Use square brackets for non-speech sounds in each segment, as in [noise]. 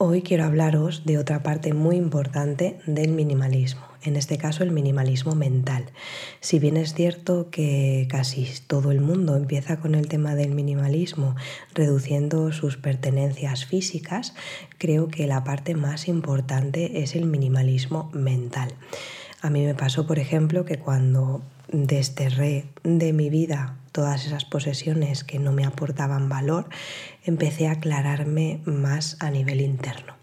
Hoy quiero hablaros de otra parte muy importante del minimalismo, en este caso el minimalismo mental. Si bien es cierto que casi todo el mundo empieza con el tema del minimalismo reduciendo sus pertenencias físicas, creo que la parte más importante es el minimalismo mental. A mí me pasó, por ejemplo, que cuando desterré de mi vida todas esas posesiones que no me aportaban valor, empecé a aclararme más a nivel interno.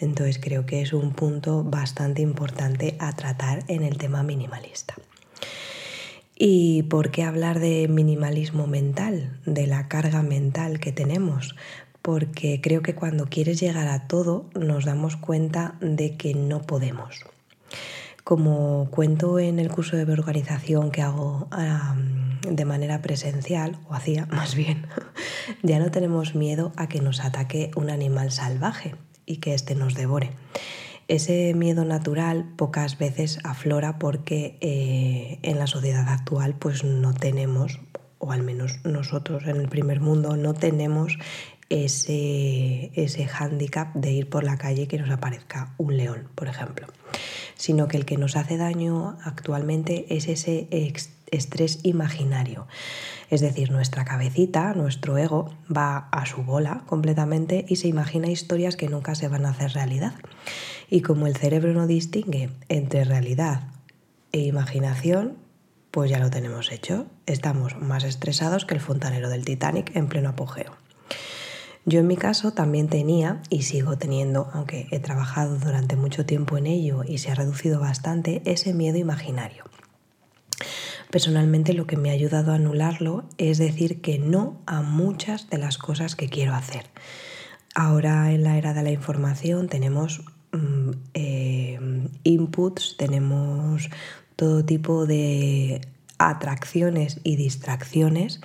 Entonces creo que es un punto bastante importante a tratar en el tema minimalista. ¿Y por qué hablar de minimalismo mental, de la carga mental que tenemos? Porque creo que cuando quieres llegar a todo nos damos cuenta de que no podemos. Como cuento en el curso de organización que hago de manera presencial, o hacía [laughs] más bien, ya no tenemos miedo a que nos ataque un animal salvaje y que éste nos devore. Ese miedo natural pocas veces aflora porque eh, en la sociedad actual pues no tenemos, o al menos nosotros en el primer mundo no tenemos ese, ese hándicap de ir por la calle y que nos aparezca un león, por ejemplo sino que el que nos hace daño actualmente es ese estrés imaginario. Es decir, nuestra cabecita, nuestro ego, va a su bola completamente y se imagina historias que nunca se van a hacer realidad. Y como el cerebro no distingue entre realidad e imaginación, pues ya lo tenemos hecho. Estamos más estresados que el fontanero del Titanic en pleno apogeo. Yo en mi caso también tenía y sigo teniendo, aunque he trabajado durante mucho tiempo en ello y se ha reducido bastante, ese miedo imaginario. Personalmente lo que me ha ayudado a anularlo es decir que no a muchas de las cosas que quiero hacer. Ahora en la era de la información tenemos mm, eh, inputs, tenemos todo tipo de atracciones y distracciones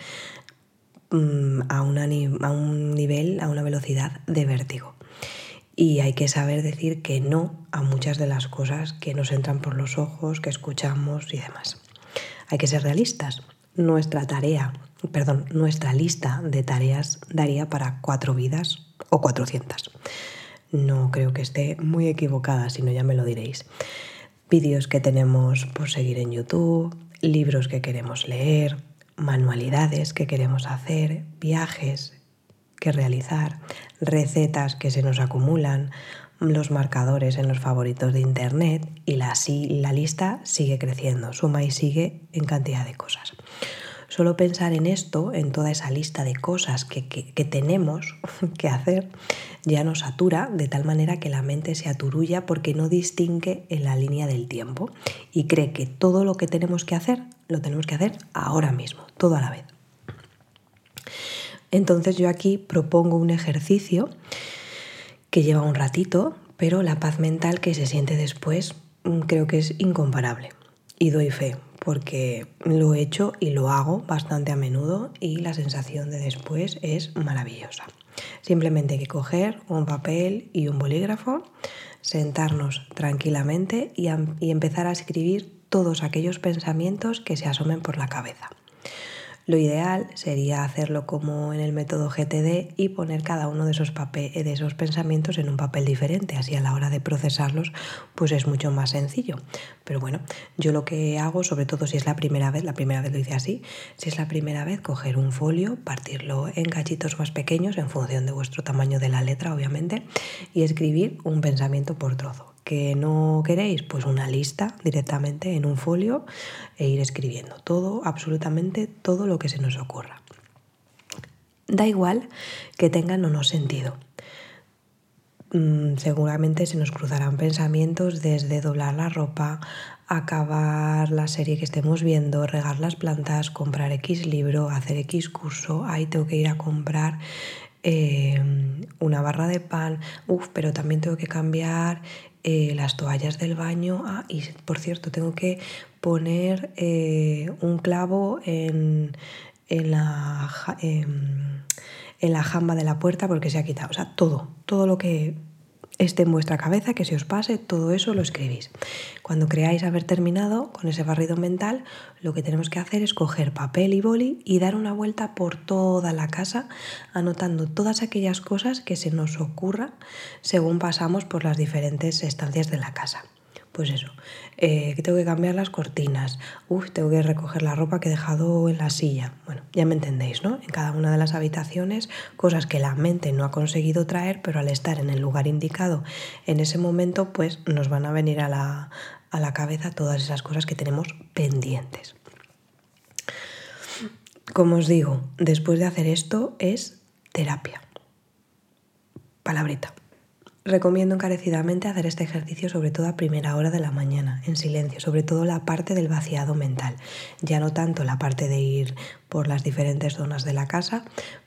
Mm, a, a un nivel, a una velocidad de vértigo. Y hay que saber decir que no a muchas de las cosas que nos entran por los ojos, que escuchamos y demás. Hay que ser realistas. Nuestra tarea, perdón, nuestra lista de tareas daría para cuatro vidas o cuatrocientas. No creo que esté muy equivocada, si no ya me lo diréis. Vídeos que tenemos por seguir en YouTube, libros que queremos leer, manualidades que queremos hacer, viajes que realizar, recetas que se nos acumulan, los marcadores en los favoritos de Internet y la, la lista sigue creciendo, suma y sigue en cantidad de cosas. Solo pensar en esto, en toda esa lista de cosas que, tenemos [laughs] que hacer, ya nos satura de tal manera que la mente se aturulla porque no distingue en la línea del tiempo y cree que todo lo que tenemos que hacer lo tenemos que hacer ahora mismo, todo a la vez. Entonces yo aquí propongo un ejercicio que lleva un ratito, pero la paz mental que se siente después mm, creo que es incomparable. Y doy fe, porque lo he hecho y lo hago bastante a menudo y la sensación de después es maravillosa. Simplemente hay que coger un papel y un bolígrafo, sentarnos tranquilamente y, y empezar a escribir todos aquellos pensamientos que se asomen por la cabeza. Lo ideal sería hacerlo como en el método GTD y poner cada uno de esos, de esos pensamientos en un papel diferente. Así a la hora de procesarlos pues es mucho más sencillo. Pero bueno, yo lo que hago, sobre todo si es la primera vez, la primera vez lo hice así, si es la primera vez, coger un folio, partirlo en cachitos más pequeños en función de vuestro tamaño de la letra, obviamente, y escribir un pensamiento por trozo que no queréis, pues una lista directamente en un folio e ir escribiendo todo, absolutamente todo lo que se nos ocurra. Da igual que tengan o no sentido. Mm, seguramente se nos cruzarán pensamientos desde doblar la ropa, acabar la serie que estemos viendo, regar las plantas, comprar X libro, hacer X curso, ahí tengo que ir a comprar em, una barra de pan, uff, pero también tengo que cambiar eh, las toallas del baño. Ah, y por cierto, tengo que poner eh, un clavo en, en la, em, en la jamba de la puerta porque se ha quitado. O sea, todo, todo lo que esté en vuestra cabeza, que se os pase, todo eso lo escribís. Cuando creáis haber terminado con ese barrido mental, lo que tenemos que hacer es coger papel y boli y dar una vuelta por toda la casa, anotando todas aquellas cosas que se nos ocurra según pasamos por las diferentes estancias de la casa pues eso, eh, tengo que cambiar las cortinas, uff, tengo que recoger la ropa que he dejado en la silla. Bueno, ya me entendéis, ¿no? En cada una de las habitaciones, cosas que la mente no ha conseguido traer, pero al estar en el lugar indicado en ese momento, pues nos van a venir a la, a la cabeza todas esas cosas que tenemos pendientes. Como os digo, después de hacer esto es terapia. Palabrita. Recomiendo encarecidamente hacer este ejercicio sobre todo a primera hora de la mañana, en silencio, sobre todo la parte del vaciado mental, ya no tanto la parte de ir por las diferentes zonas de la casa,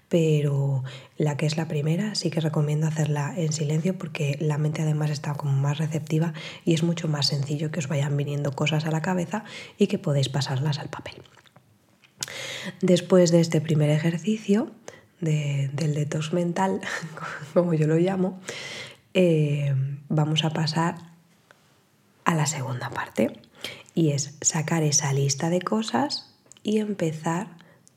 pero la que es la primera sí que recomiendo hacerla en silencio porque la mente además está como más receptiva y es mucho más sencillo que os vayan viniendo cosas a la cabeza y que podéis pasarlas al papel. Después de este primer ejercicio del detox mental, [laughs] como yo lo llamo, eh, vamos a pasar a la segunda parte y es sacar esa lista de cosas y empezar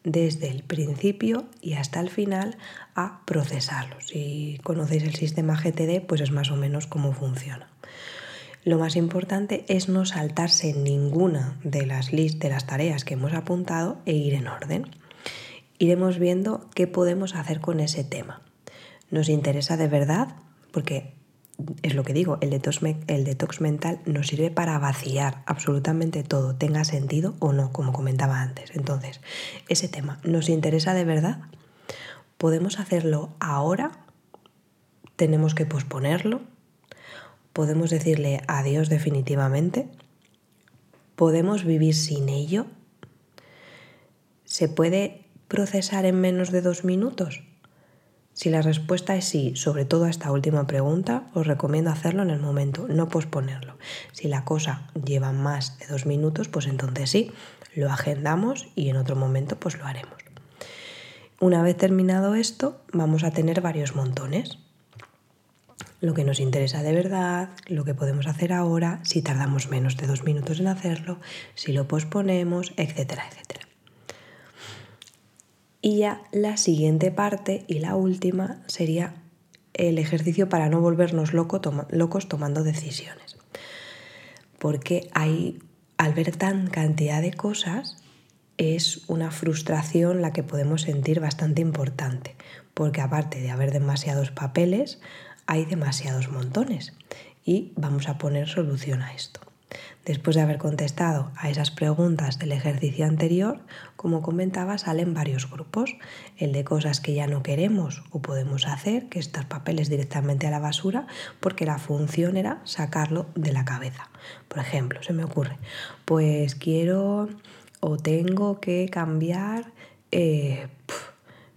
desde el principio y hasta el final a procesarlo. Si conocéis el sistema GTD, pues es más o menos cómo funciona. Lo más importante es no saltarse ninguna de las, de las tareas que hemos apuntado e ir en orden. Iremos viendo qué podemos hacer con ese tema. ¿Nos interesa de verdad? Porque es lo que digo, el detox, mental nos sirve para vaciar absolutamente todo, tenga sentido o no, como comentaba antes. Entonces, ese tema, ¿nos interesa de verdad? ¿Podemos hacerlo ahora? ¿Tenemos que posponerlo? ¿Podemos decirle adiós definitivamente? ¿Podemos vivir sin ello? ¿Se puede procesar en menos de dos minutos? Si la respuesta es sí, sobre todo a esta última pregunta, os recomiendo hacerlo en el momento, no posponerlo. Si la cosa lleva más de dos minutos, pues entonces sí, lo agendamos y en otro momento pues lo haremos. Una vez terminado esto, vamos a tener varios montones. Lo que nos interesa de verdad, lo que podemos hacer ahora, si tardamos menos de dos minutos en hacerlo, si lo posponemos, etcétera, etcétera. Y ya la siguiente parte y la última sería el ejercicio para no volvernos locos tomando decisiones. Porque hay, al ver tan cantidad de cosas, es una frustración la que podemos sentir bastante importante. Porque aparte de haber demasiados papeles, hay demasiados montones. Y vamos a poner solución a esto. Después de haber contestado a esas preguntas del ejercicio anterior, como comentaba, salen varios grupos. El de cosas que ya no queremos o podemos hacer, que estos papeles directamente a la basura, porque la función era sacarlo de la cabeza. Por ejemplo, se me ocurre, pues quiero o tengo que cambiar, eh,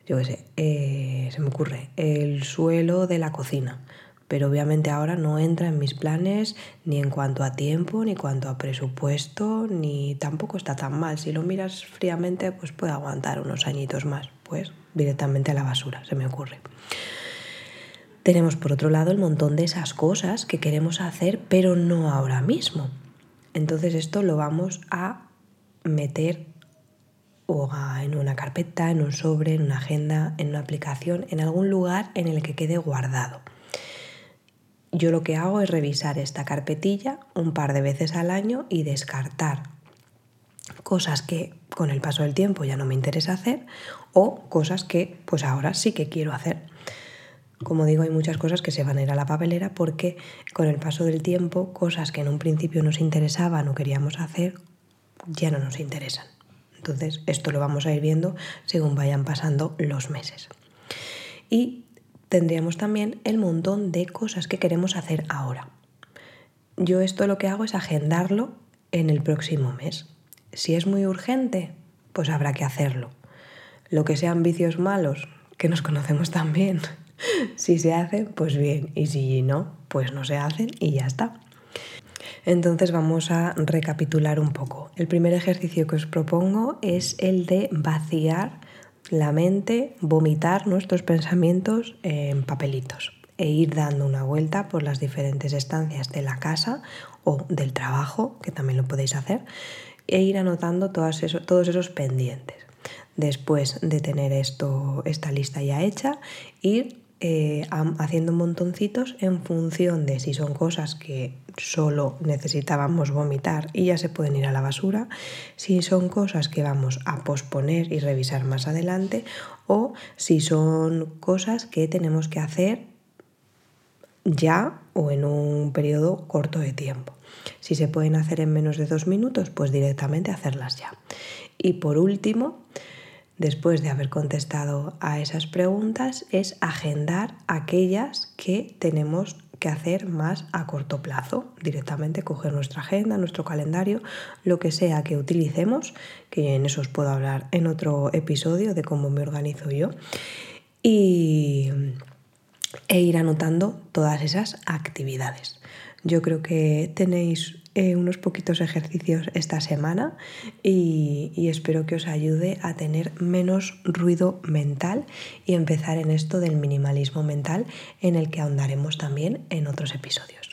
yo qué sé, eh, se me ocurre, el suelo de la cocina pero obviamente ahora no entra en mis planes ni en cuanto a tiempo, ni cuanto a presupuesto, ni tampoco está tan mal. Si lo miras fríamente, pues puede aguantar unos añitos más, pues directamente a la basura, se me ocurre. Tenemos por otro lado el montón de esas cosas que queremos hacer, pero no ahora mismo. Entonces esto lo vamos a meter o en una carpeta, en un sobre, en una agenda, en una aplicación, en algún lugar en el que quede guardado yo lo que hago es revisar esta carpetilla un par de veces al año y descartar cosas que con el paso del tiempo ya no me interesa hacer o cosas que pues ahora sí que quiero hacer. Como digo, hay muchas cosas que se van a ir a la papelera porque con el paso del tiempo cosas que en un principio nos interesaban o queríamos hacer ya no nos interesan. Entonces esto lo vamos a ir viendo según vayan pasando los meses. Y tendríamos también el montón de cosas que queremos hacer ahora. Yo esto lo que hago es agendarlo en el próximo mes. Si es muy urgente, pues habrá que hacerlo. Lo que sean vicios malos, que nos conocemos tan bien. [laughs] si se hacen, pues bien, y si no, pues no se hacen y ya está. Entonces vamos a recapitular un poco. El primer ejercicio que os propongo es el de vaciar la mente, vomitar nuestros pensamientos en papelitos e ir dando una vuelta por las diferentes estancias de la casa o del trabajo, que también lo podéis hacer, e ir anotando todos esos, pendientes. Después de tener esto, esta lista ya hecha, ir eh, haciendo montoncitos en función de si son cosas que solo necesitábamos vomitar y ya se pueden ir a la basura, si son cosas que vamos a posponer y revisar más adelante o si son cosas que tenemos que hacer ya o en un periodo corto de tiempo. Si se pueden hacer en menos de dos minutos, pues directamente hacerlas ya. Y por último, después de haber contestado a esas preguntas, es agendar aquellas que tenemos que hacer más a corto plazo. Directamente coger nuestra agenda, nuestro calendario, lo que sea que utilicemos, que en eso os puedo hablar en otro episodio de cómo me organizo yo. Y, e ir anotando todas esas actividades. Yo creo que tenéis eh, unos poquitos ejercicios esta semana y, y, espero que os ayude a tener menos ruido mental y empezar en esto del minimalismo mental en el que ahondaremos también en otros episodios.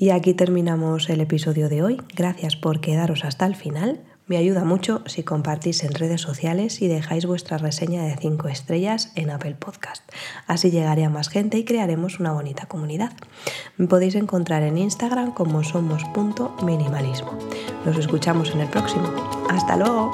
Y aquí terminamos el episodio de hoy. Gracias por quedaros hasta el final. Me ayuda mucho si compartís en redes sociales y dejáis vuestra reseña de 5 estrellas en Apple Podcast. Así llegaré a más gente y crearemos una bonita comunidad. Me podéis encontrar en Instagram como somos.minimalismo. Nos escuchamos en el próximo. ¡Hasta luego!